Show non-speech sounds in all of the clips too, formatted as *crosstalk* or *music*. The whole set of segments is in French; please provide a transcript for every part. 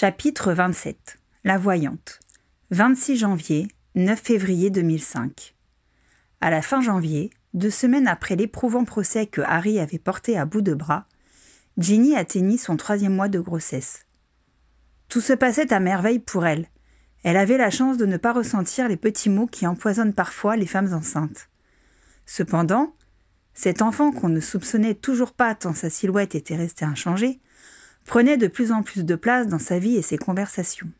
Chapitre 27 La voyante 26 janvier, 9 février 2005 À la fin janvier, deux semaines après l'éprouvant procès que Harry avait porté à bout de bras, Ginny atteignit son troisième mois de grossesse. Tout se passait à merveille pour elle. Elle avait la chance de ne pas ressentir les petits maux qui empoisonnent parfois les femmes enceintes. Cependant, cet enfant qu'on ne soupçonnait toujours pas tant sa silhouette était restée inchangée, prenait de plus en plus de place dans sa vie et ses conversations.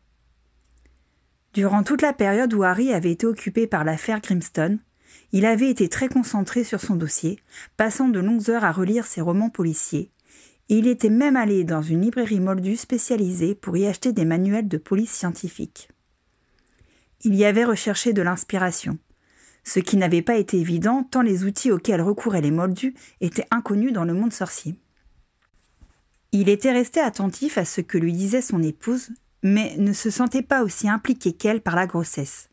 Durant toute la période où Harry avait été occupé par l'affaire Grimstone, il avait été très concentré sur son dossier, passant de longues heures à relire ses romans policiers, et il était même allé dans une librairie moldue spécialisée pour y acheter des manuels de police scientifique. Il y avait recherché de l'inspiration, ce qui n'avait pas été évident tant les outils auxquels recouraient les moldus étaient inconnus dans le monde sorcier. Il était resté attentif à ce que lui disait son épouse, mais ne se sentait pas aussi impliqué qu'elle par la grossesse.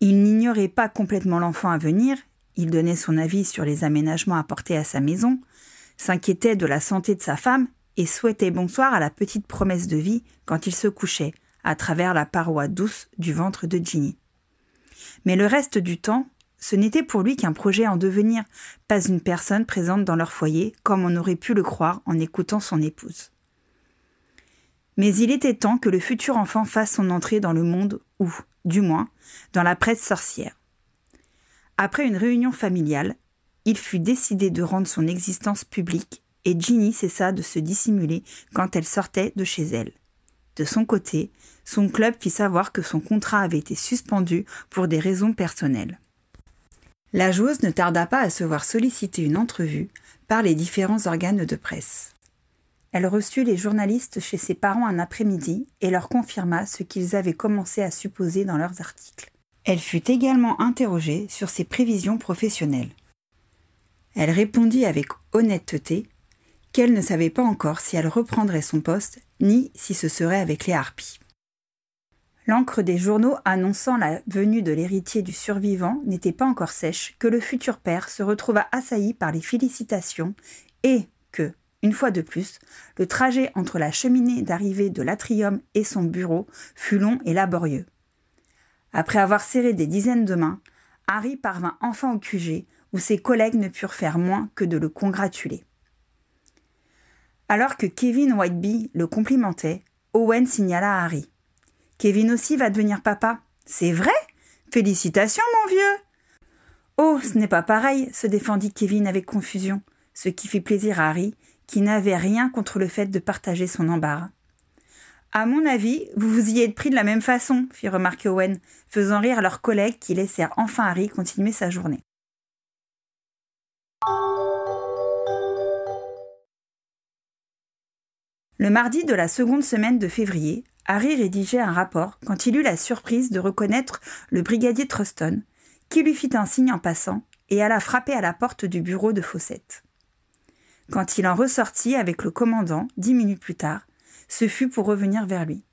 Il n'ignorait pas complètement l'enfant à venir, il donnait son avis sur les aménagements apportés à sa maison, s'inquiétait de la santé de sa femme et souhaitait bonsoir à la petite promesse de vie quand il se couchait, à travers la paroi douce du ventre de Ginny. Mais le reste du temps, ce n'était pour lui qu'un projet en devenir, pas une personne présente dans leur foyer, comme on aurait pu le croire en écoutant son épouse. Mais il était temps que le futur enfant fasse son entrée dans le monde ou, du moins, dans la presse sorcière. Après une réunion familiale, il fut décidé de rendre son existence publique et Ginny cessa de se dissimuler quand elle sortait de chez elle. De son côté, son club fit savoir que son contrat avait été suspendu pour des raisons personnelles. La joueuse ne tarda pas à se voir solliciter une entrevue par les différents organes de presse. Elle reçut les journalistes chez ses parents un après-midi et leur confirma ce qu'ils avaient commencé à supposer dans leurs articles. Elle fut également interrogée sur ses prévisions professionnelles. Elle répondit avec honnêteté qu'elle ne savait pas encore si elle reprendrait son poste ni si ce serait avec les harpies. L'encre des journaux annonçant la venue de l'héritier du survivant n'était pas encore sèche que le futur père se retrouva assailli par les félicitations et que, une fois de plus, le trajet entre la cheminée d'arrivée de l'atrium et son bureau fut long et laborieux. Après avoir serré des dizaines de mains, Harry parvint enfin au QG où ses collègues ne purent faire moins que de le congratuler. Alors que Kevin Whiteby le complimentait, Owen signala à Harry. Kevin aussi va devenir papa. C'est vrai Félicitations, mon vieux Oh, ce n'est pas pareil, se défendit Kevin avec confusion, ce qui fit plaisir à Harry, qui n'avait rien contre le fait de partager son embarras. À mon avis, vous vous y êtes pris de la même façon, fit remarquer Owen, faisant rire leurs collègues qui laissèrent enfin Harry continuer sa journée. Le mardi de la seconde semaine de février, Harry rédigeait un rapport quand il eut la surprise de reconnaître le brigadier Truston, qui lui fit un signe en passant et alla frapper à la porte du bureau de Fawcett. Quand il en ressortit avec le commandant, dix minutes plus tard, ce fut pour revenir vers lui.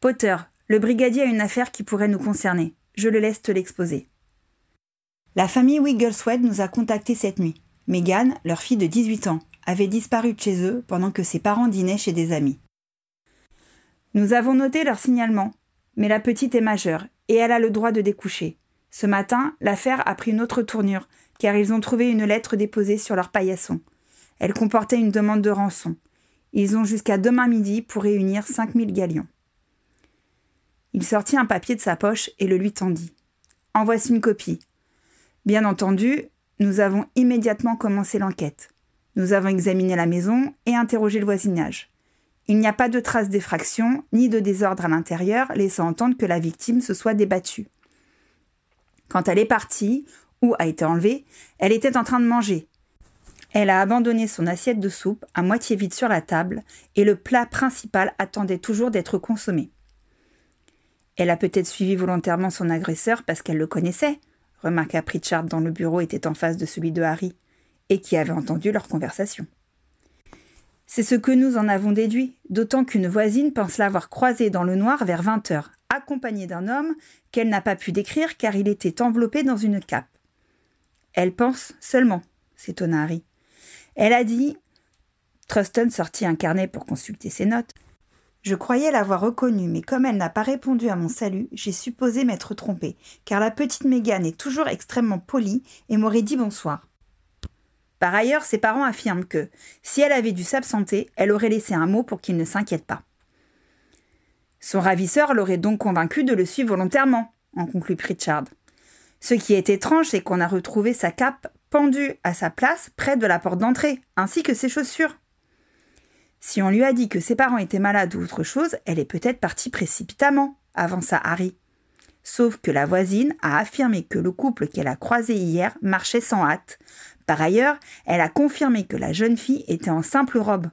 Potter, le brigadier a une affaire qui pourrait nous concerner. Je le laisse te l'exposer. La famille Wigglesworth nous a contactés cette nuit. Megan, leur fille de 18 ans, avait disparu de chez eux pendant que ses parents dînaient chez des amis. Nous avons noté leur signalement, mais la petite est majeure et elle a le droit de découcher. Ce matin, l'affaire a pris une autre tournure, car ils ont trouvé une lettre déposée sur leur paillasson. Elle comportait une demande de rançon. Ils ont jusqu'à demain midi pour réunir cinq mille galions. Il sortit un papier de sa poche et le lui tendit. En voici une copie. Bien entendu, nous avons immédiatement commencé l'enquête. Nous avons examiné la maison et interrogé le voisinage. Il n'y a pas de traces d'effraction ni de désordre à l'intérieur, laissant entendre que la victime se soit débattue. Quand elle est partie, ou a été enlevée, elle était en train de manger. Elle a abandonné son assiette de soupe à moitié vide sur la table, et le plat principal attendait toujours d'être consommé. Elle a peut-être suivi volontairement son agresseur parce qu'elle le connaissait, remarqua Pritchard dont le bureau était en face de celui de Harry, et qui avait entendu leur conversation. C'est ce que nous en avons déduit, d'autant qu'une voisine pense l'avoir croisé dans le noir vers vingt heures, accompagnée d'un homme qu'elle n'a pas pu décrire car il était enveloppé dans une cape. Elle pense seulement, s'étonna Harry. Elle a dit. Truston sortit un carnet pour consulter ses notes. Je croyais l'avoir reconnue, mais comme elle n'a pas répondu à mon salut, j'ai supposé m'être trompée, car la petite Mégane est toujours extrêmement polie et m'aurait dit bonsoir. Par ailleurs, ses parents affirment que, si elle avait dû s'absenter, elle aurait laissé un mot pour qu'il ne s'inquiète pas. Son ravisseur l'aurait donc convaincu de le suivre volontairement, en conclut Pritchard. Ce qui est étrange, c'est qu'on a retrouvé sa cape pendue à sa place près de la porte d'entrée, ainsi que ses chaussures. Si on lui a dit que ses parents étaient malades ou autre chose, elle est peut-être partie précipitamment, avança Harry. Sauf que la voisine a affirmé que le couple qu'elle a croisé hier marchait sans hâte. Par ailleurs, elle a confirmé que la jeune fille était en simple robe.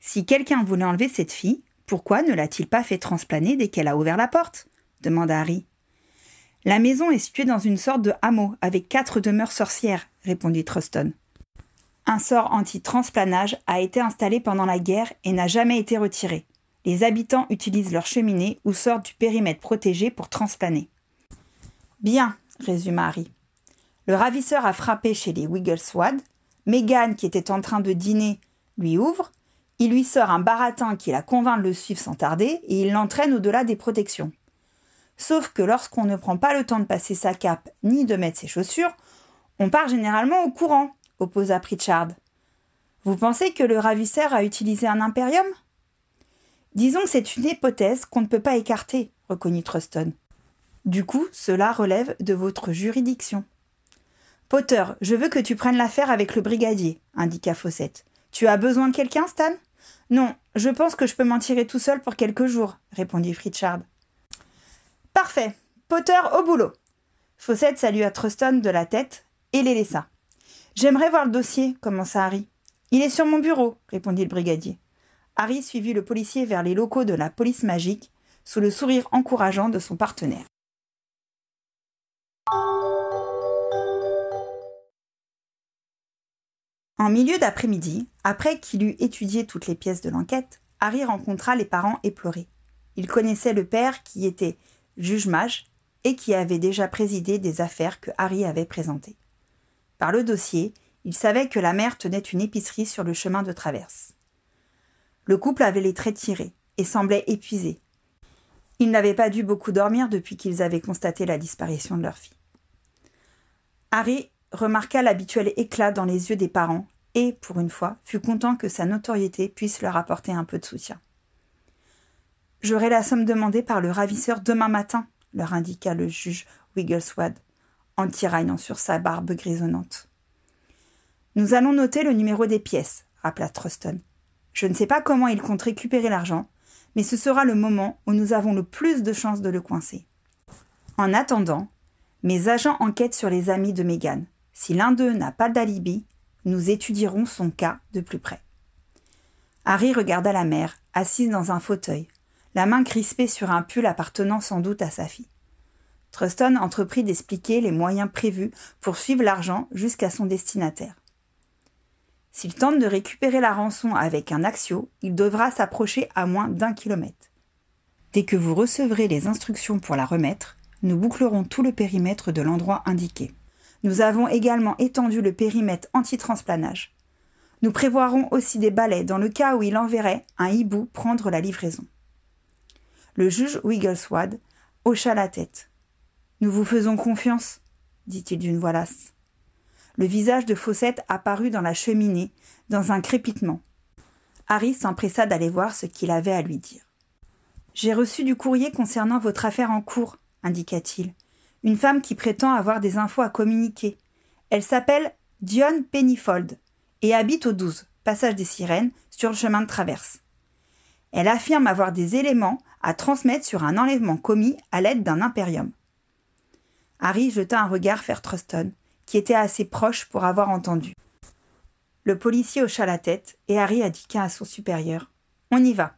Si quelqu'un voulait enlever cette fille, pourquoi ne l'a-t-il pas fait transplaner dès qu'elle a ouvert la porte? demanda Harry. La maison est située dans une sorte de hameau avec quatre demeures sorcières, répondit Truston. Un sort anti-transplanage a été installé pendant la guerre et n'a jamais été retiré. Les habitants utilisent leur cheminée ou sortent du périmètre protégé pour transplaner. Bien, résuma Harry. Le ravisseur a frappé chez les Wiggleswad. Megan, qui était en train de dîner, lui ouvre. Il lui sort un baratin qui la convainc de le suivre sans tarder et il l'entraîne au-delà des protections. Sauf que lorsqu'on ne prend pas le temps de passer sa cape ni de mettre ses chaussures, on part généralement au courant opposa Pritchard. Vous pensez que le ravisseur a utilisé un impérium? Disons que c'est une hypothèse qu'on ne peut pas écarter, reconnut Truston. Du coup, cela relève de votre juridiction. Potter, je veux que tu prennes l'affaire avec le brigadier, indiqua Fawcett. Tu as besoin de quelqu'un, Stan? Non, je pense que je peux m'en tirer tout seul pour quelques jours, répondit Pritchard. Parfait. Potter au boulot. Fawcett salua Truston de la tête et les laissa. J'aimerais voir le dossier, commença Harry. Il est sur mon bureau, répondit le brigadier. Harry suivit le policier vers les locaux de la police magique, sous le sourire encourageant de son partenaire. En milieu d'après-midi, après qu'il eut étudié toutes les pièces de l'enquête, Harry rencontra les parents éplorés. Il connaissait le père qui était juge-mage et qui avait déjà présidé des affaires que Harry avait présentées. Par le dossier, il savait que la mère tenait une épicerie sur le chemin de traverse. Le couple avait les traits tirés et semblait épuisé. Ils n'avaient pas dû beaucoup dormir depuis qu'ils avaient constaté la disparition de leur fille. Harry remarqua l'habituel éclat dans les yeux des parents et, pour une fois, fut content que sa notoriété puisse leur apporter un peu de soutien. J'aurai la somme demandée par le ravisseur demain matin, leur indiqua le juge Wiggleswad en tiraillant sur sa barbe grisonnante. Nous allons noter le numéro des pièces, rappela Truston. Je ne sais pas comment il compte récupérer l'argent, mais ce sera le moment où nous avons le plus de chances de le coincer. En attendant, mes agents enquêtent sur les amis de Megan. Si l'un d'eux n'a pas d'alibi, nous étudierons son cas de plus près. Harry regarda la mère, assise dans un fauteuil, la main crispée sur un pull appartenant sans doute à sa fille. Truston entreprit d'expliquer les moyens prévus pour suivre l'argent jusqu'à son destinataire. S'il tente de récupérer la rançon avec un axio, il devra s'approcher à moins d'un kilomètre. Dès que vous recevrez les instructions pour la remettre, nous bouclerons tout le périmètre de l'endroit indiqué. Nous avons également étendu le périmètre anti-transplanage. Nous prévoirons aussi des balais dans le cas où il enverrait un hibou prendre la livraison. Le juge Wiggleswad hocha la tête. Nous vous faisons confiance, dit-il d'une voix lasse. Le visage de Fawcett apparut dans la cheminée, dans un crépitement. Harry s'empressa d'aller voir ce qu'il avait à lui dire. J'ai reçu du courrier concernant votre affaire en cours, indiqua-t-il. Une femme qui prétend avoir des infos à communiquer. Elle s'appelle Dionne Pennyfold et habite au 12, passage des Sirènes, sur le chemin de traverse. Elle affirme avoir des éléments à transmettre sur un enlèvement commis à l'aide d'un impérium. Harry jeta un regard vers Truston, qui était assez proche pour avoir entendu. Le policier hocha la tête et Harry indiqua à son supérieur On y va.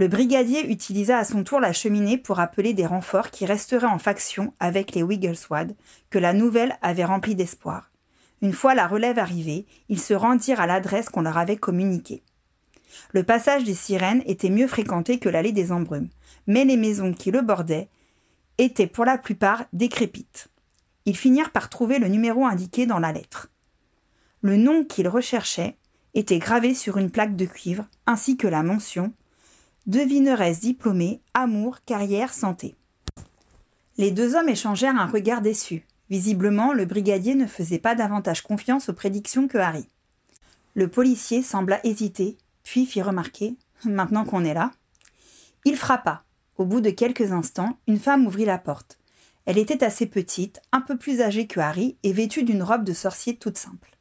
Le brigadier utilisa à son tour la cheminée pour appeler des renforts qui resteraient en faction avec les Wiggleswad, que la nouvelle avait rempli d'espoir. Une fois la relève arrivée, ils se rendirent à l'adresse qu'on leur avait communiquée. Le passage des sirènes était mieux fréquenté que l'allée des embrumes, mais les maisons qui le bordaient étaient pour la plupart décrépites. Ils finirent par trouver le numéro indiqué dans la lettre. Le nom qu'ils recherchaient était gravé sur une plaque de cuivre, ainsi que la mention Devineresse diplômée, amour, carrière, santé. Les deux hommes échangèrent un regard déçu. Visiblement, le brigadier ne faisait pas davantage confiance aux prédictions que Harry. Le policier sembla hésiter, puis fit remarquer Maintenant qu'on est là. Il frappa. Au bout de quelques instants, une femme ouvrit la porte. Elle était assez petite, un peu plus âgée que Harry, et vêtue d'une robe de sorcier toute simple.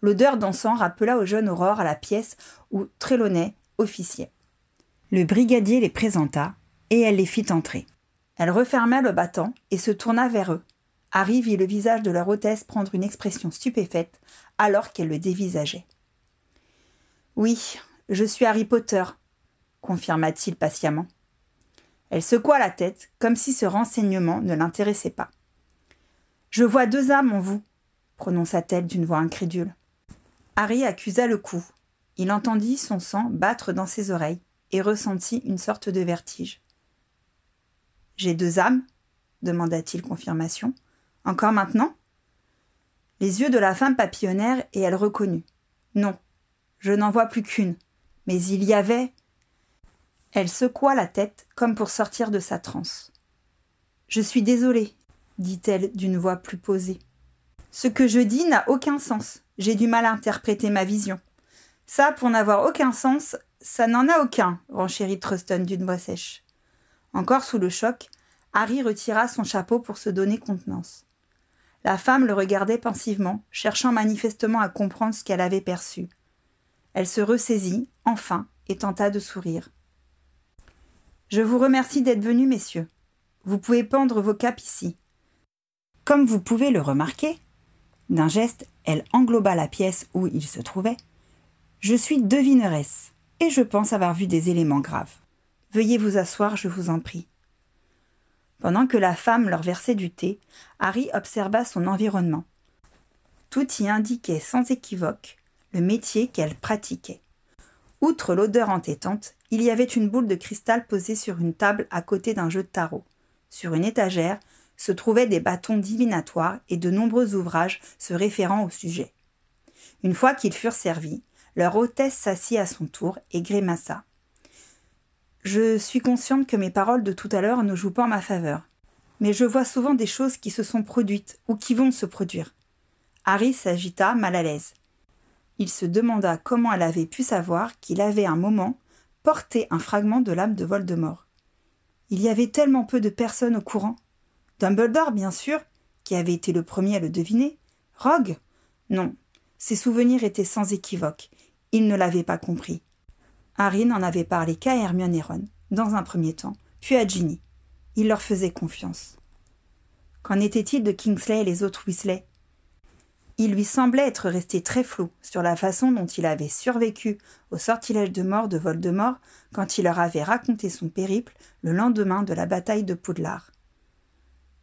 L'odeur d'encens rappela au jeune Aurore à la pièce où Trelawney officiait. Le brigadier les présenta, et elle les fit entrer. Elle referma le battant et se tourna vers eux. Harry vit le visage de leur hôtesse prendre une expression stupéfaite alors qu'elle le dévisageait. Oui, je suis Harry Potter, confirma-t-il patiemment. Elle secoua la tête, comme si ce renseignement ne l'intéressait pas. Je vois deux âmes en vous, prononça-t-elle d'une voix incrédule. Harry accusa le coup. Il entendit son sang battre dans ses oreilles et ressentit une sorte de vertige. J'ai deux âmes? demanda-t-il confirmation. Encore maintenant? Les yeux de la femme papillonnèrent et elle reconnut. Non, je n'en vois plus qu'une. Mais il y avait. Elle secoua la tête comme pour sortir de sa transe. Je suis désolée, dit-elle d'une voix plus posée. Ce que je dis n'a aucun sens. J'ai du mal à interpréter ma vision. Ça, pour n'avoir aucun sens, ça n'en a aucun, renchérit Truston d'une voix sèche. Encore sous le choc, Harry retira son chapeau pour se donner contenance. La femme le regardait pensivement, cherchant manifestement à comprendre ce qu'elle avait perçu. Elle se ressaisit, enfin, et tenta de sourire. Je vous remercie d'être venus, messieurs. Vous pouvez pendre vos capes ici. Comme vous pouvez le remarquer, d'un geste, elle engloba la pièce où il se trouvait. Je suis devineresse, je pense avoir vu des éléments graves. Veuillez vous asseoir, je vous en prie. Pendant que la femme leur versait du thé, Harry observa son environnement. Tout y indiquait sans équivoque le métier qu'elle pratiquait. Outre l'odeur entêtante, il y avait une boule de cristal posée sur une table à côté d'un jeu de tarot. Sur une étagère se trouvaient des bâtons divinatoires et de nombreux ouvrages se référant au sujet. Une fois qu'ils furent servis, leur hôtesse s'assit à son tour et grimaça. Je suis consciente que mes paroles de tout à l'heure ne jouent pas en ma faveur, mais je vois souvent des choses qui se sont produites ou qui vont se produire. Harry s'agita mal à l'aise. Il se demanda comment elle avait pu savoir qu'il avait un moment porté un fragment de l'âme de Voldemort. Il y avait tellement peu de personnes au courant. Dumbledore, bien sûr, qui avait été le premier à le deviner. Rogue? Non. Ses souvenirs étaient sans équivoque. Il ne l'avait pas compris. Harry n'en avait parlé qu'à Hermione et Ron, dans un premier temps, puis à Ginny. Il leur faisait confiance. Qu'en était-il de Kingsley et les autres Weasley? Il lui semblait être resté très flou sur la façon dont il avait survécu au sortilège de mort de Voldemort quand il leur avait raconté son périple le lendemain de la bataille de Poudlard.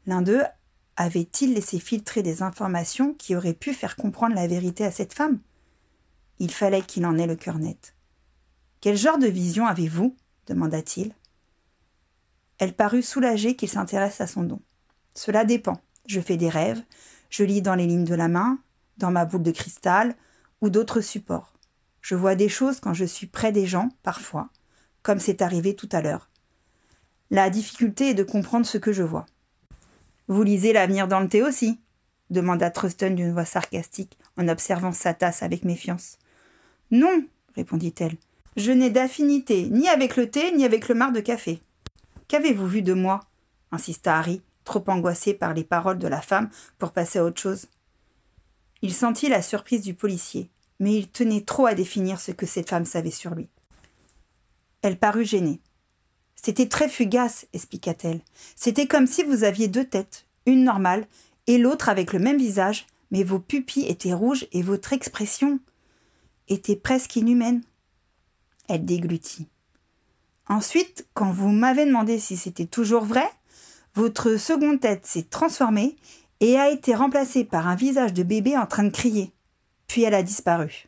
L'un d'eux avait-il laissé filtrer des informations qui auraient pu faire comprendre la vérité à cette femme? Il fallait qu'il en ait le cœur net. Quel genre de vision avez-vous? demanda-t-il. Elle parut soulagée qu'il s'intéresse à son don. Cela dépend. Je fais des rêves, je lis dans les lignes de la main, dans ma boule de cristal ou d'autres supports. Je vois des choses quand je suis près des gens, parfois, comme c'est arrivé tout à l'heure. La difficulté est de comprendre ce que je vois. Vous lisez l'avenir dans le thé aussi? demanda Truston d'une voix sarcastique en observant sa tasse avec méfiance. Non, répondit-elle. Je n'ai d'affinité ni avec le thé ni avec le mar de café. Qu'avez-vous vu de moi? insista Harry, trop angoissé par les paroles de la femme pour passer à autre chose. Il sentit la surprise du policier, mais il tenait trop à définir ce que cette femme savait sur lui. Elle parut gênée. C'était très fugace, expliqua-t-elle. C'était comme si vous aviez deux têtes, une normale et l'autre avec le même visage, mais vos pupilles étaient rouges et votre expression était presque inhumaine. Elle déglutit. Ensuite, quand vous m'avez demandé si c'était toujours vrai, votre seconde tête s'est transformée et a été remplacée par un visage de bébé en train de crier. Puis elle a disparu.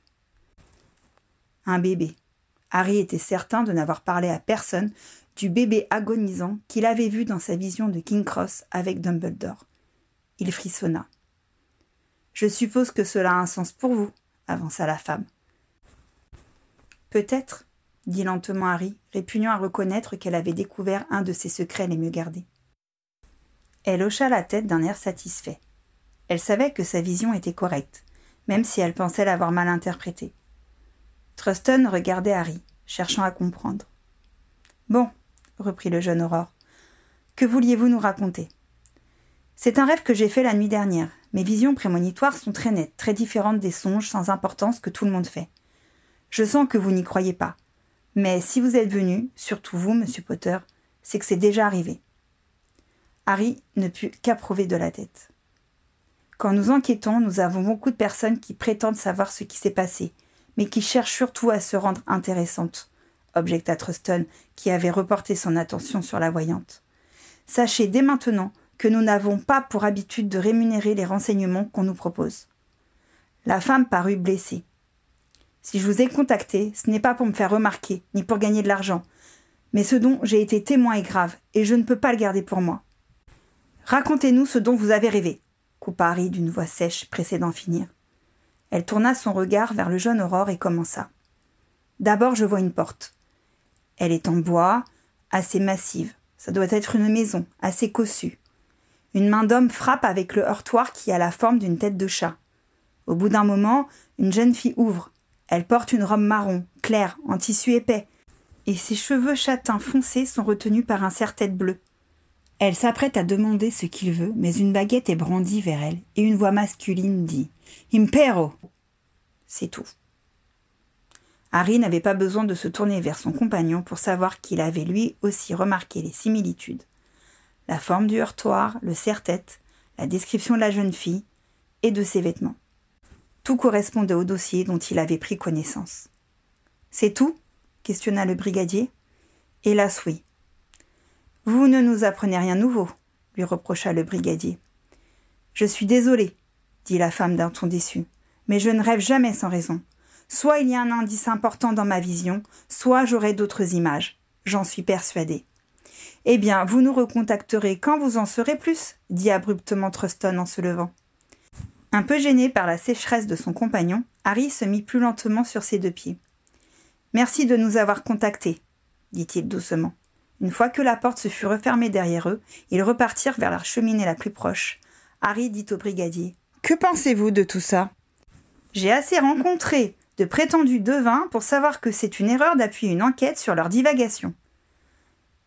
Un bébé. Harry était certain de n'avoir parlé à personne du bébé agonisant qu'il avait vu dans sa vision de King Cross avec Dumbledore. Il frissonna. Je suppose que cela a un sens pour vous, avança la femme. Peut-être, dit lentement Harry, répugnant à reconnaître qu'elle avait découvert un de ses secrets les mieux gardés. Elle hocha la tête d'un air satisfait. Elle savait que sa vision était correcte, même si elle pensait l'avoir mal interprétée. Truston regardait Harry, cherchant à comprendre. Bon, reprit le jeune Aurore, que vouliez-vous nous raconter? C'est un rêve que j'ai fait la nuit dernière. Mes visions prémonitoires sont très nettes, très différentes des songes sans importance que tout le monde fait. Je sens que vous n'y croyez pas. Mais si vous êtes venu, surtout vous, monsieur Potter, c'est que c'est déjà arrivé. Harry ne put qu'approuver de la tête. Quand nous enquêtons, nous avons beaucoup de personnes qui prétendent savoir ce qui s'est passé, mais qui cherchent surtout à se rendre intéressantes, objecta Truston, qui avait reporté son attention sur la voyante. Sachez dès maintenant que nous n'avons pas pour habitude de rémunérer les renseignements qu'on nous propose. La femme parut blessée. Si je vous ai contacté, ce n'est pas pour me faire remarquer, ni pour gagner de l'argent, mais ce dont j'ai été témoin est grave, et je ne peux pas le garder pour moi. Racontez-nous ce dont vous avez rêvé, coupa Harry d'une voix sèche, pressée d'en finir. Elle tourna son regard vers le jeune Aurore et commença. D'abord, je vois une porte. Elle est en bois, assez massive. Ça doit être une maison, assez cossue. Une main d'homme frappe avec le heurtoir qui a la forme d'une tête de chat. Au bout d'un moment, une jeune fille ouvre. Elle porte une robe marron, claire, en tissu épais, et ses cheveux châtains foncés sont retenus par un serre-tête bleu. Elle s'apprête à demander ce qu'il veut, mais une baguette est brandie vers elle, et une voix masculine dit Impero C'est tout. Harry n'avait pas besoin de se tourner vers son compagnon pour savoir qu'il avait lui aussi remarqué les similitudes la forme du heurtoir, le serre-tête, la description de la jeune fille et de ses vêtements. Tout correspondait au dossier dont il avait pris connaissance. C'est tout? questionna le brigadier. Hélas oui. Vous ne nous apprenez rien nouveau, lui reprocha le brigadier. Je suis désolé, dit la femme d'un ton déçu, mais je ne rêve jamais sans raison. Soit il y a un indice important dans ma vision, soit j'aurai d'autres images. J'en suis persuadé. Eh bien, vous nous recontacterez quand vous en saurez plus, dit abruptement Truston en se levant. Un peu gêné par la sécheresse de son compagnon, Harry se mit plus lentement sur ses deux pieds. Merci de nous avoir contactés, dit-il doucement. Une fois que la porte se fut refermée derrière eux, ils repartirent vers la cheminée la plus proche. Harry dit au brigadier Que pensez-vous de tout ça J'ai assez rencontré de prétendus devins pour savoir que c'est une erreur d'appuyer une enquête sur leur divagation.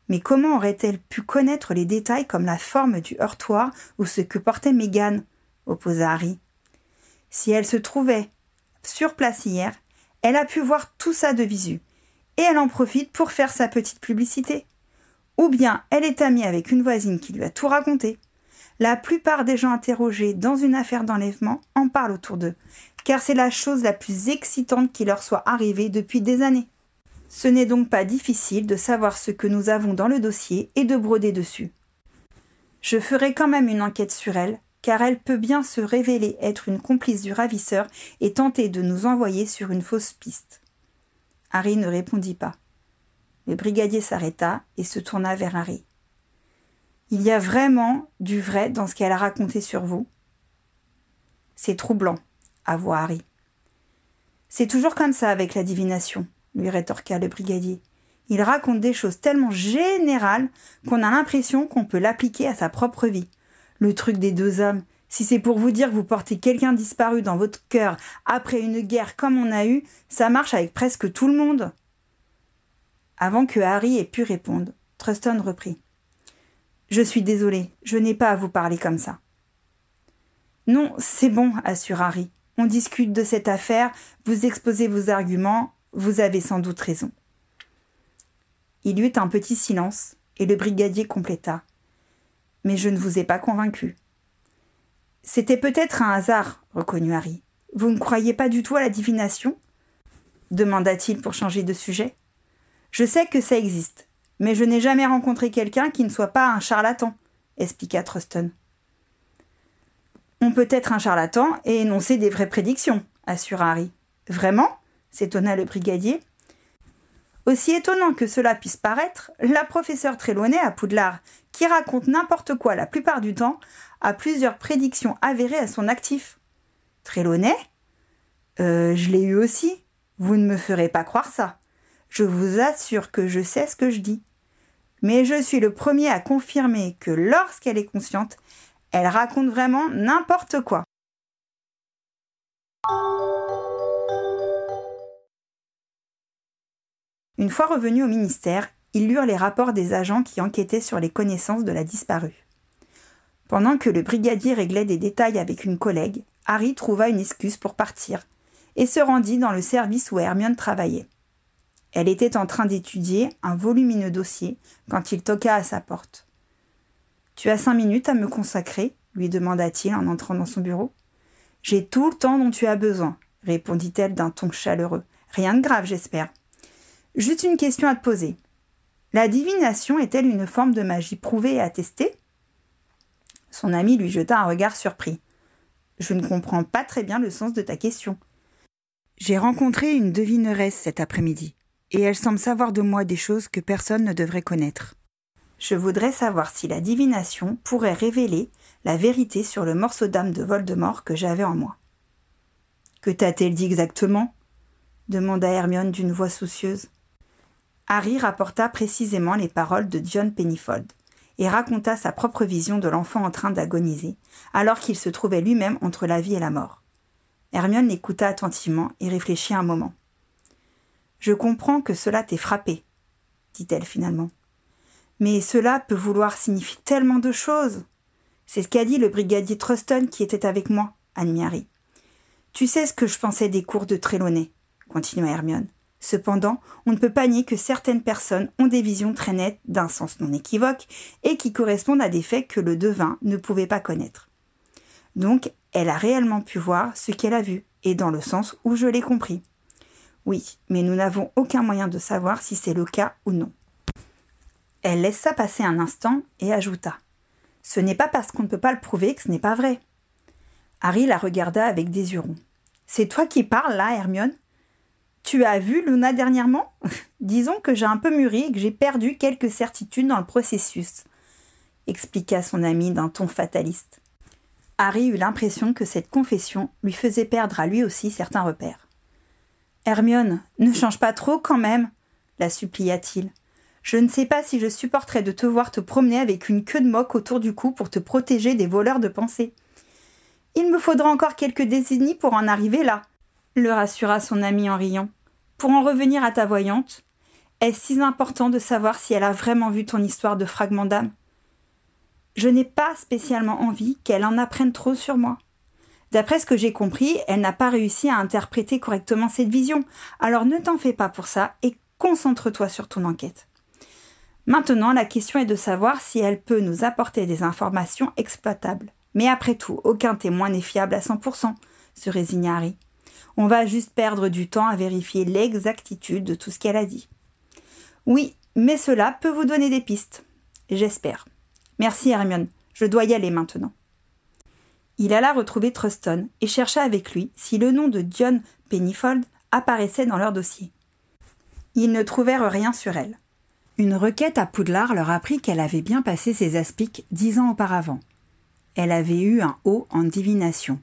Mais comment aurait-elle pu connaître les détails comme la forme du heurtoir ou ce que portait Mégane opposa Harry. Si elle se trouvait sur place hier, elle a pu voir tout ça de visu, et elle en profite pour faire sa petite publicité. Ou bien elle est amie avec une voisine qui lui a tout raconté. La plupart des gens interrogés dans une affaire d'enlèvement en parlent autour d'eux, car c'est la chose la plus excitante qui leur soit arrivée depuis des années. Ce n'est donc pas difficile de savoir ce que nous avons dans le dossier et de broder dessus. Je ferai quand même une enquête sur elle, car elle peut bien se révéler être une complice du ravisseur et tenter de nous envoyer sur une fausse piste. Harry ne répondit pas. Le brigadier s'arrêta et se tourna vers Harry. Il y a vraiment du vrai dans ce qu'elle a raconté sur vous? C'est troublant, avoua Harry. C'est toujours comme ça avec la divination lui rétorqua le brigadier. Il raconte des choses tellement générales qu'on a l'impression qu'on peut l'appliquer à sa propre vie. Le truc des deux hommes, si c'est pour vous dire que vous portez quelqu'un disparu dans votre cœur après une guerre comme on a eu, ça marche avec presque tout le monde. Avant que Harry ait pu répondre, Truston reprit. Je suis désolé, je n'ai pas à vous parler comme ça. Non, c'est bon, assure Harry. On discute de cette affaire, vous exposez vos arguments, vous avez sans doute raison. Il y eut un petit silence, et le brigadier compléta. Mais je ne vous ai pas convaincu. C'était peut-être un hasard, reconnut Harry. Vous ne croyez pas du tout à la divination? demanda-t-il pour changer de sujet. Je sais que ça existe, mais je n'ai jamais rencontré quelqu'un qui ne soit pas un charlatan, expliqua Truston. On peut être un charlatan et énoncer des vraies prédictions, assura Harry. Vraiment? s'étonna le brigadier. Aussi étonnant que cela puisse paraître, la professeure Trelawney à Poudlard, qui raconte n'importe quoi la plupart du temps, a plusieurs prédictions avérées à son actif. Trelawney? Euh, Je l'ai eu aussi. Vous ne me ferez pas croire ça. Je vous assure que je sais ce que je dis. Mais je suis le premier à confirmer que lorsqu'elle est consciente, elle raconte vraiment n'importe quoi. Une fois revenu au ministère, ils lurent les rapports des agents qui enquêtaient sur les connaissances de la disparue. Pendant que le brigadier réglait des détails avec une collègue, Harry trouva une excuse pour partir et se rendit dans le service où Hermione travaillait. Elle était en train d'étudier un volumineux dossier quand il toqua à sa porte. Tu as cinq minutes à me consacrer? lui demanda-t-il en entrant dans son bureau. J'ai tout le temps dont tu as besoin, répondit-elle d'un ton chaleureux. Rien de grave, j'espère. Juste une question à te poser. La divination est-elle une forme de magie prouvée et attestée? Son ami lui jeta un regard surpris. Je ne comprends pas très bien le sens de ta question. J'ai rencontré une devineresse cet après-midi, et elle semble savoir de moi des choses que personne ne devrait connaître. Je voudrais savoir si la divination pourrait révéler la vérité sur le morceau d'âme de Voldemort que j'avais en moi. Que t'a-t-elle dit exactement? demanda Hermione d'une voix soucieuse. Harry rapporta précisément les paroles de John Pennyfold et raconta sa propre vision de l'enfant en train d'agoniser, alors qu'il se trouvait lui-même entre la vie et la mort. Hermione l'écouta attentivement et réfléchit un moment. Je comprends que cela t'ait frappé, dit-elle finalement. Mais cela peut vouloir signifier tellement de choses. C'est ce qu'a dit le brigadier Truston qui était avec moi, admit Harry. Tu sais ce que je pensais des cours de Trelawney, continua Hermione. Cependant, on ne peut pas nier que certaines personnes ont des visions très nettes d'un sens non équivoque et qui correspondent à des faits que le devin ne pouvait pas connaître. Donc, elle a réellement pu voir ce qu'elle a vu, et dans le sens où je l'ai compris. Oui, mais nous n'avons aucun moyen de savoir si c'est le cas ou non. Elle laissa passer un instant et ajouta. Ce n'est pas parce qu'on ne peut pas le prouver que ce n'est pas vrai. Harry la regarda avec désuron. C'est toi qui parles là, Hermione? Tu as vu Luna dernièrement? *laughs* Disons que j'ai un peu mûri et que j'ai perdu quelques certitudes dans le processus, expliqua son ami d'un ton fataliste. Harry eut l'impression que cette confession lui faisait perdre à lui aussi certains repères. Hermione, ne change pas trop quand même, la supplia-t-il. Je ne sais pas si je supporterais de te voir te promener avec une queue de moque autour du cou pour te protéger des voleurs de pensée. Il me faudra encore quelques décennies pour en arriver là, le rassura son ami en riant. Pour en revenir à ta voyante, est-ce si important de savoir si elle a vraiment vu ton histoire de fragment d'âme? Je n'ai pas spécialement envie qu'elle en apprenne trop sur moi. D'après ce que j'ai compris, elle n'a pas réussi à interpréter correctement cette vision, alors ne t'en fais pas pour ça et concentre-toi sur ton enquête. Maintenant, la question est de savoir si elle peut nous apporter des informations exploitables. Mais après tout, aucun témoin n'est fiable à 100%, se résigna Harry. On va juste perdre du temps à vérifier l'exactitude de tout ce qu'elle a dit. Oui, mais cela peut vous donner des pistes. J'espère. Merci Hermione, je dois y aller maintenant. Il alla retrouver Truston et chercha avec lui si le nom de John Pennyfold apparaissait dans leur dossier. Ils ne trouvèrent rien sur elle. Une requête à Poudlard leur apprit qu'elle avait bien passé ses aspics dix ans auparavant. Elle avait eu un haut en divination,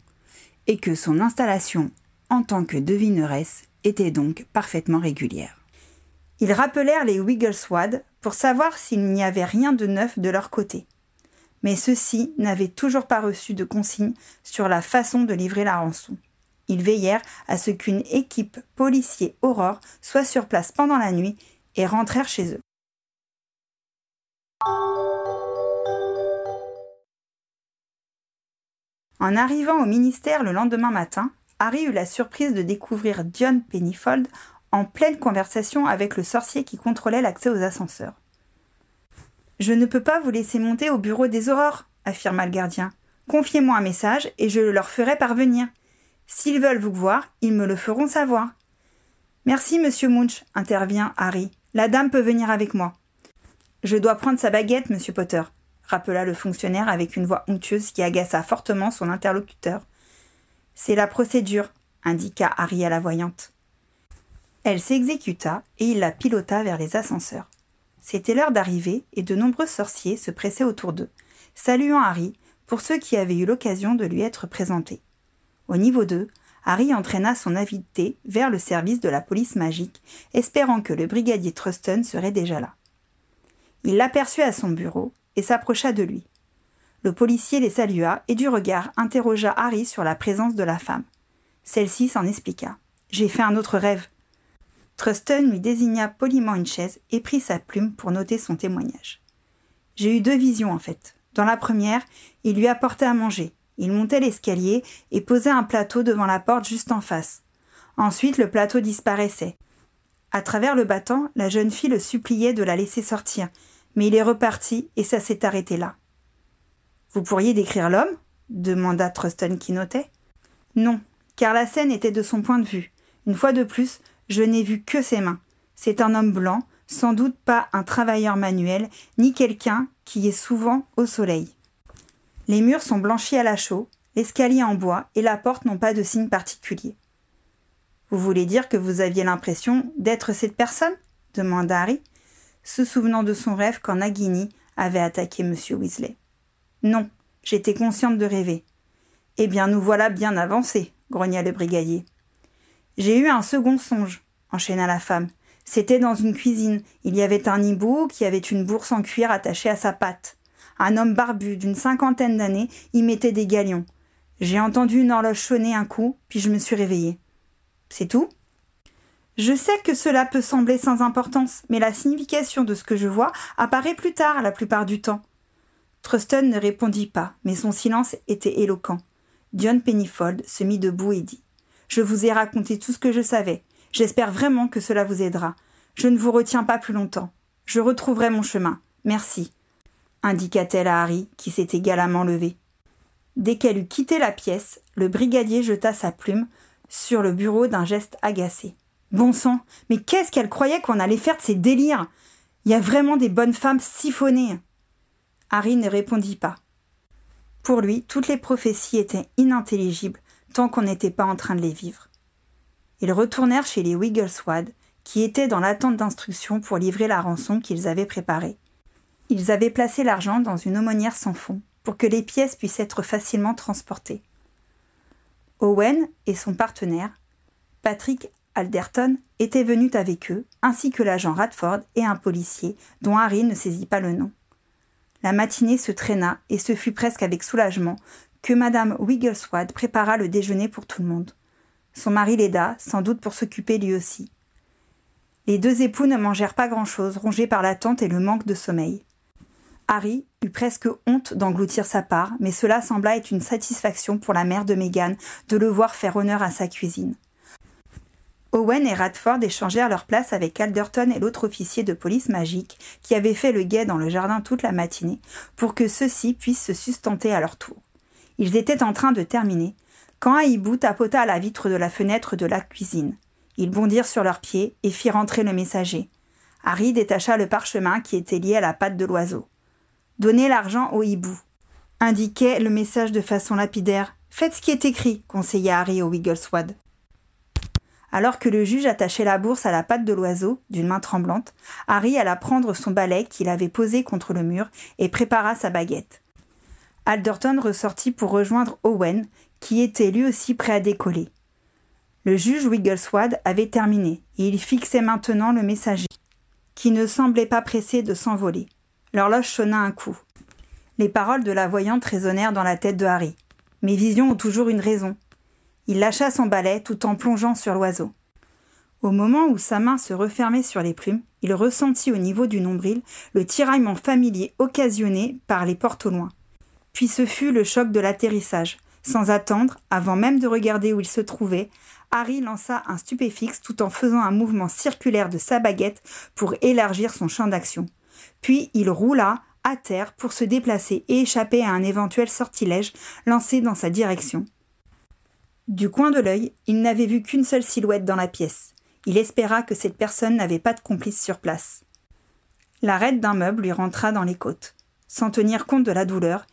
et que son installation en tant que devineresse était donc parfaitement régulière. Ils rappelèrent les Wiggleswad pour savoir s'il n'y avait rien de neuf de leur côté. Mais ceux-ci n'avaient toujours pas reçu de consigne sur la façon de livrer la rançon. Ils veillèrent à ce qu'une équipe policier Aurore soit sur place pendant la nuit et rentrèrent chez eux. En arrivant au ministère le lendemain matin, Harry eut la surprise de découvrir John Pennyfold en pleine conversation avec le sorcier qui contrôlait l'accès aux ascenseurs. Je ne peux pas vous laisser monter au bureau des aurores, affirma le gardien. Confiez-moi un message et je le leur ferai parvenir. S'ils veulent vous voir, ils me le feront savoir. Merci, monsieur Munch, intervient Harry. La dame peut venir avec moi. Je dois prendre sa baguette, monsieur Potter, rappela le fonctionnaire avec une voix onctueuse qui agaça fortement son interlocuteur. C'est la procédure, indiqua Harry à la voyante. Elle s'exécuta et il la pilota vers les ascenseurs. C'était l'heure d'arriver et de nombreux sorciers se pressaient autour d'eux, saluant Harry pour ceux qui avaient eu l'occasion de lui être présentés. Au niveau 2, Harry entraîna son invité vers le service de la police magique, espérant que le brigadier Truston serait déjà là. Il l'aperçut à son bureau et s'approcha de lui. Le policier les salua et du regard interrogea Harry sur la présence de la femme. Celle-ci s'en expliqua. J'ai fait un autre rêve. Truston lui désigna poliment une chaise et prit sa plume pour noter son témoignage. J'ai eu deux visions en fait. Dans la première, il lui apportait à manger. Il montait l'escalier et posait un plateau devant la porte juste en face. Ensuite, le plateau disparaissait. À travers le battant, la jeune fille le suppliait de la laisser sortir, mais il est reparti et ça s'est arrêté là. Vous pourriez décrire l'homme? demanda Truston qui notait. Non, car la scène était de son point de vue. Une fois de plus, je n'ai vu que ses mains. C'est un homme blanc, sans doute pas un travailleur manuel, ni quelqu'un qui est souvent au soleil. Les murs sont blanchis à la chaux, l'escalier en bois et la porte n'ont pas de signe particulier. Vous voulez dire que vous aviez l'impression d'être cette personne? demanda Harry, se souvenant de son rêve quand Nagini avait attaqué M. Weasley. Non, j'étais consciente de rêver. Eh bien, nous voilà bien avancés, grogna le brigadier. J'ai eu un second songe, enchaîna la femme. C'était dans une cuisine. Il y avait un hibou qui avait une bourse en cuir attachée à sa patte. Un homme barbu d'une cinquantaine d'années y mettait des galions. J'ai entendu une horloge sonner un coup, puis je me suis réveillée. C'est tout? Je sais que cela peut sembler sans importance, mais la signification de ce que je vois apparaît plus tard la plupart du temps. Truston ne répondit pas, mais son silence était éloquent. John Pennyfold se mit debout et dit Je vous ai raconté tout ce que je savais. J'espère vraiment que cela vous aidera. Je ne vous retiens pas plus longtemps. Je retrouverai mon chemin. Merci, indiqua-t-elle à Harry, qui s'était galamment levé. Dès qu'elle eut quitté la pièce, le brigadier jeta sa plume sur le bureau d'un geste agacé. Bon sang, mais qu'est-ce qu'elle croyait qu'on allait faire de ces délires? Il y a vraiment des bonnes femmes siphonnées. Harry ne répondit pas. Pour lui, toutes les prophéties étaient inintelligibles tant qu'on n'était pas en train de les vivre. Ils retournèrent chez les Wiggleswad, qui étaient dans l'attente d'instructions pour livrer la rançon qu'ils avaient préparée. Ils avaient placé l'argent dans une aumônière sans fond, pour que les pièces puissent être facilement transportées. Owen et son partenaire, Patrick Alderton, étaient venus avec eux, ainsi que l'agent Radford et un policier, dont Harry ne saisit pas le nom. La matinée se traîna, et ce fut presque avec soulagement que madame Wiggleswad prépara le déjeuner pour tout le monde. Son mari l'aida, sans doute pour s'occuper lui aussi. Les deux époux ne mangèrent pas grand-chose, rongés par l'attente et le manque de sommeil. Harry eut presque honte d'engloutir sa part, mais cela sembla être une satisfaction pour la mère de Meghan de le voir faire honneur à sa cuisine. Owen et Radford échangèrent leur place avec Alderton et l'autre officier de police magique qui avait fait le guet dans le jardin toute la matinée pour que ceux-ci puissent se sustenter à leur tour. Ils étaient en train de terminer quand un hibou tapota à la vitre de la fenêtre de la cuisine. Ils bondirent sur leurs pieds et firent entrer le messager. Harry détacha le parchemin qui était lié à la patte de l'oiseau. Donnez l'argent au hibou. Indiquait le message de façon lapidaire. Faites ce qui est écrit, conseilla Harry au Wiggleswad. Alors que le juge attachait la bourse à la patte de l'oiseau, d'une main tremblante, Harry alla prendre son balai qu'il avait posé contre le mur et prépara sa baguette. Alderton ressortit pour rejoindre Owen, qui était lui aussi prêt à décoller. Le juge Wiggleswad avait terminé, et il fixait maintenant le messager, qui ne semblait pas pressé de s'envoler. L'horloge sonna un coup. Les paroles de la voyante résonnèrent dans la tête de Harry. Mes visions ont toujours une raison. Il lâcha son balai tout en plongeant sur l'oiseau. Au moment où sa main se refermait sur les plumes, il ressentit au niveau du nombril le tiraillement familier occasionné par les portes au loin. Puis ce fut le choc de l'atterrissage, sans attendre, avant même de regarder où il se trouvait, Harry lança un stupéfixe tout en faisant un mouvement circulaire de sa baguette pour élargir son champ d'action. Puis il roula à terre pour se déplacer et échapper à un éventuel sortilège lancé dans sa direction. Du coin de l'œil, il n'avait vu qu'une seule silhouette dans la pièce. Il espéra que cette personne n'avait pas de complice sur place. L'arête d'un meuble lui rentra dans les côtes. Sans tenir compte de la douleur,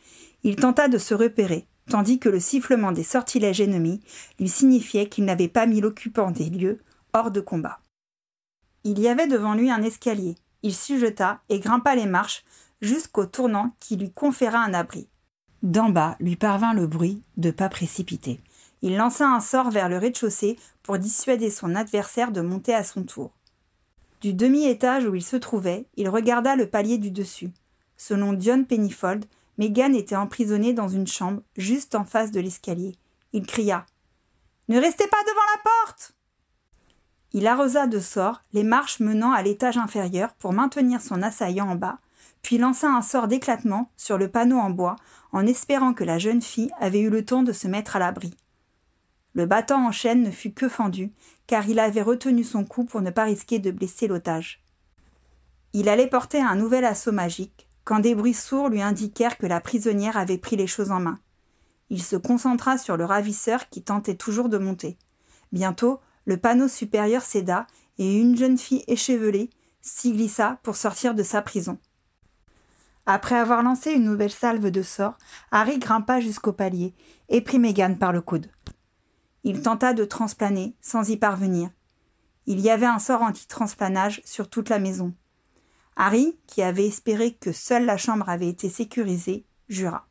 il tenta de se repérer, tandis que le sifflement des sortilèges ennemis lui signifiait qu'il n'avait pas mis l'occupant des lieux hors de combat. Il y avait devant lui un escalier. Il s'y jeta et grimpa les marches jusqu'au tournant qui lui conféra un abri. D'en bas lui parvint le bruit de pas précipités. Il lança un sort vers le rez-de-chaussée pour dissuader son adversaire de monter à son tour. Du demi-étage où il se trouvait, il regarda le palier du dessus. Selon Dion Pennyfold, Megan était emprisonnée dans une chambre juste en face de l'escalier. Il cria Ne restez pas devant la porte Il arrosa de sorts les marches menant à l'étage inférieur pour maintenir son assaillant en bas, puis lança un sort d'éclatement sur le panneau en bois en espérant que la jeune fille avait eu le temps de se mettre à l'abri. Le battant en chaîne ne fut que fendu, car il avait retenu son coup pour ne pas risquer de blesser l'otage. Il allait porter un nouvel assaut magique, quand des bruits sourds lui indiquèrent que la prisonnière avait pris les choses en main. Il se concentra sur le ravisseur qui tentait toujours de monter. Bientôt, le panneau supérieur céda et une jeune fille échevelée s'y glissa pour sortir de sa prison. Après avoir lancé une nouvelle salve de sorts, Harry grimpa jusqu'au palier et prit Mégane par le coude. Il tenta de transplaner, sans y parvenir. Il y avait un sort anti-transplanage sur toute la maison. Harry, qui avait espéré que seule la chambre avait été sécurisée, jura.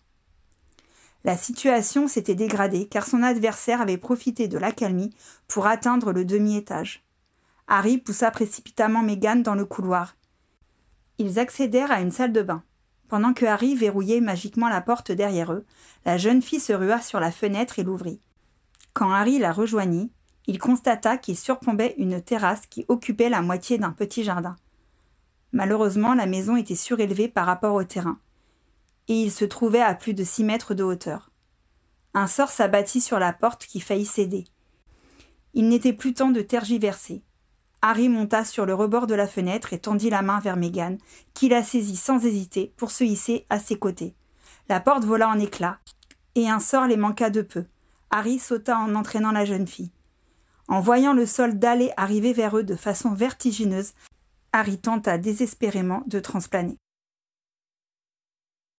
La situation s'était dégradée car son adversaire avait profité de l'accalmie pour atteindre le demi-étage. Harry poussa précipitamment Mégane dans le couloir. Ils accédèrent à une salle de bain. Pendant que Harry verrouillait magiquement la porte derrière eux, la jeune fille se rua sur la fenêtre et l'ouvrit. Quand Harry la rejoignit, il constata qu'il surplombait une terrasse qui occupait la moitié d'un petit jardin. Malheureusement, la maison était surélevée par rapport au terrain, et il se trouvait à plus de six mètres de hauteur. Un sort s'abattit sur la porte qui faillit céder. Il n'était plus temps de tergiverser. Harry monta sur le rebord de la fenêtre et tendit la main vers Mégane, qui la saisit sans hésiter pour se hisser à ses côtés. La porte vola en éclats, et un sort les manqua de peu. Harry sauta en entraînant la jeune fille. En voyant le sol d'aller arriver vers eux de façon vertigineuse, Harry tenta désespérément de transplaner.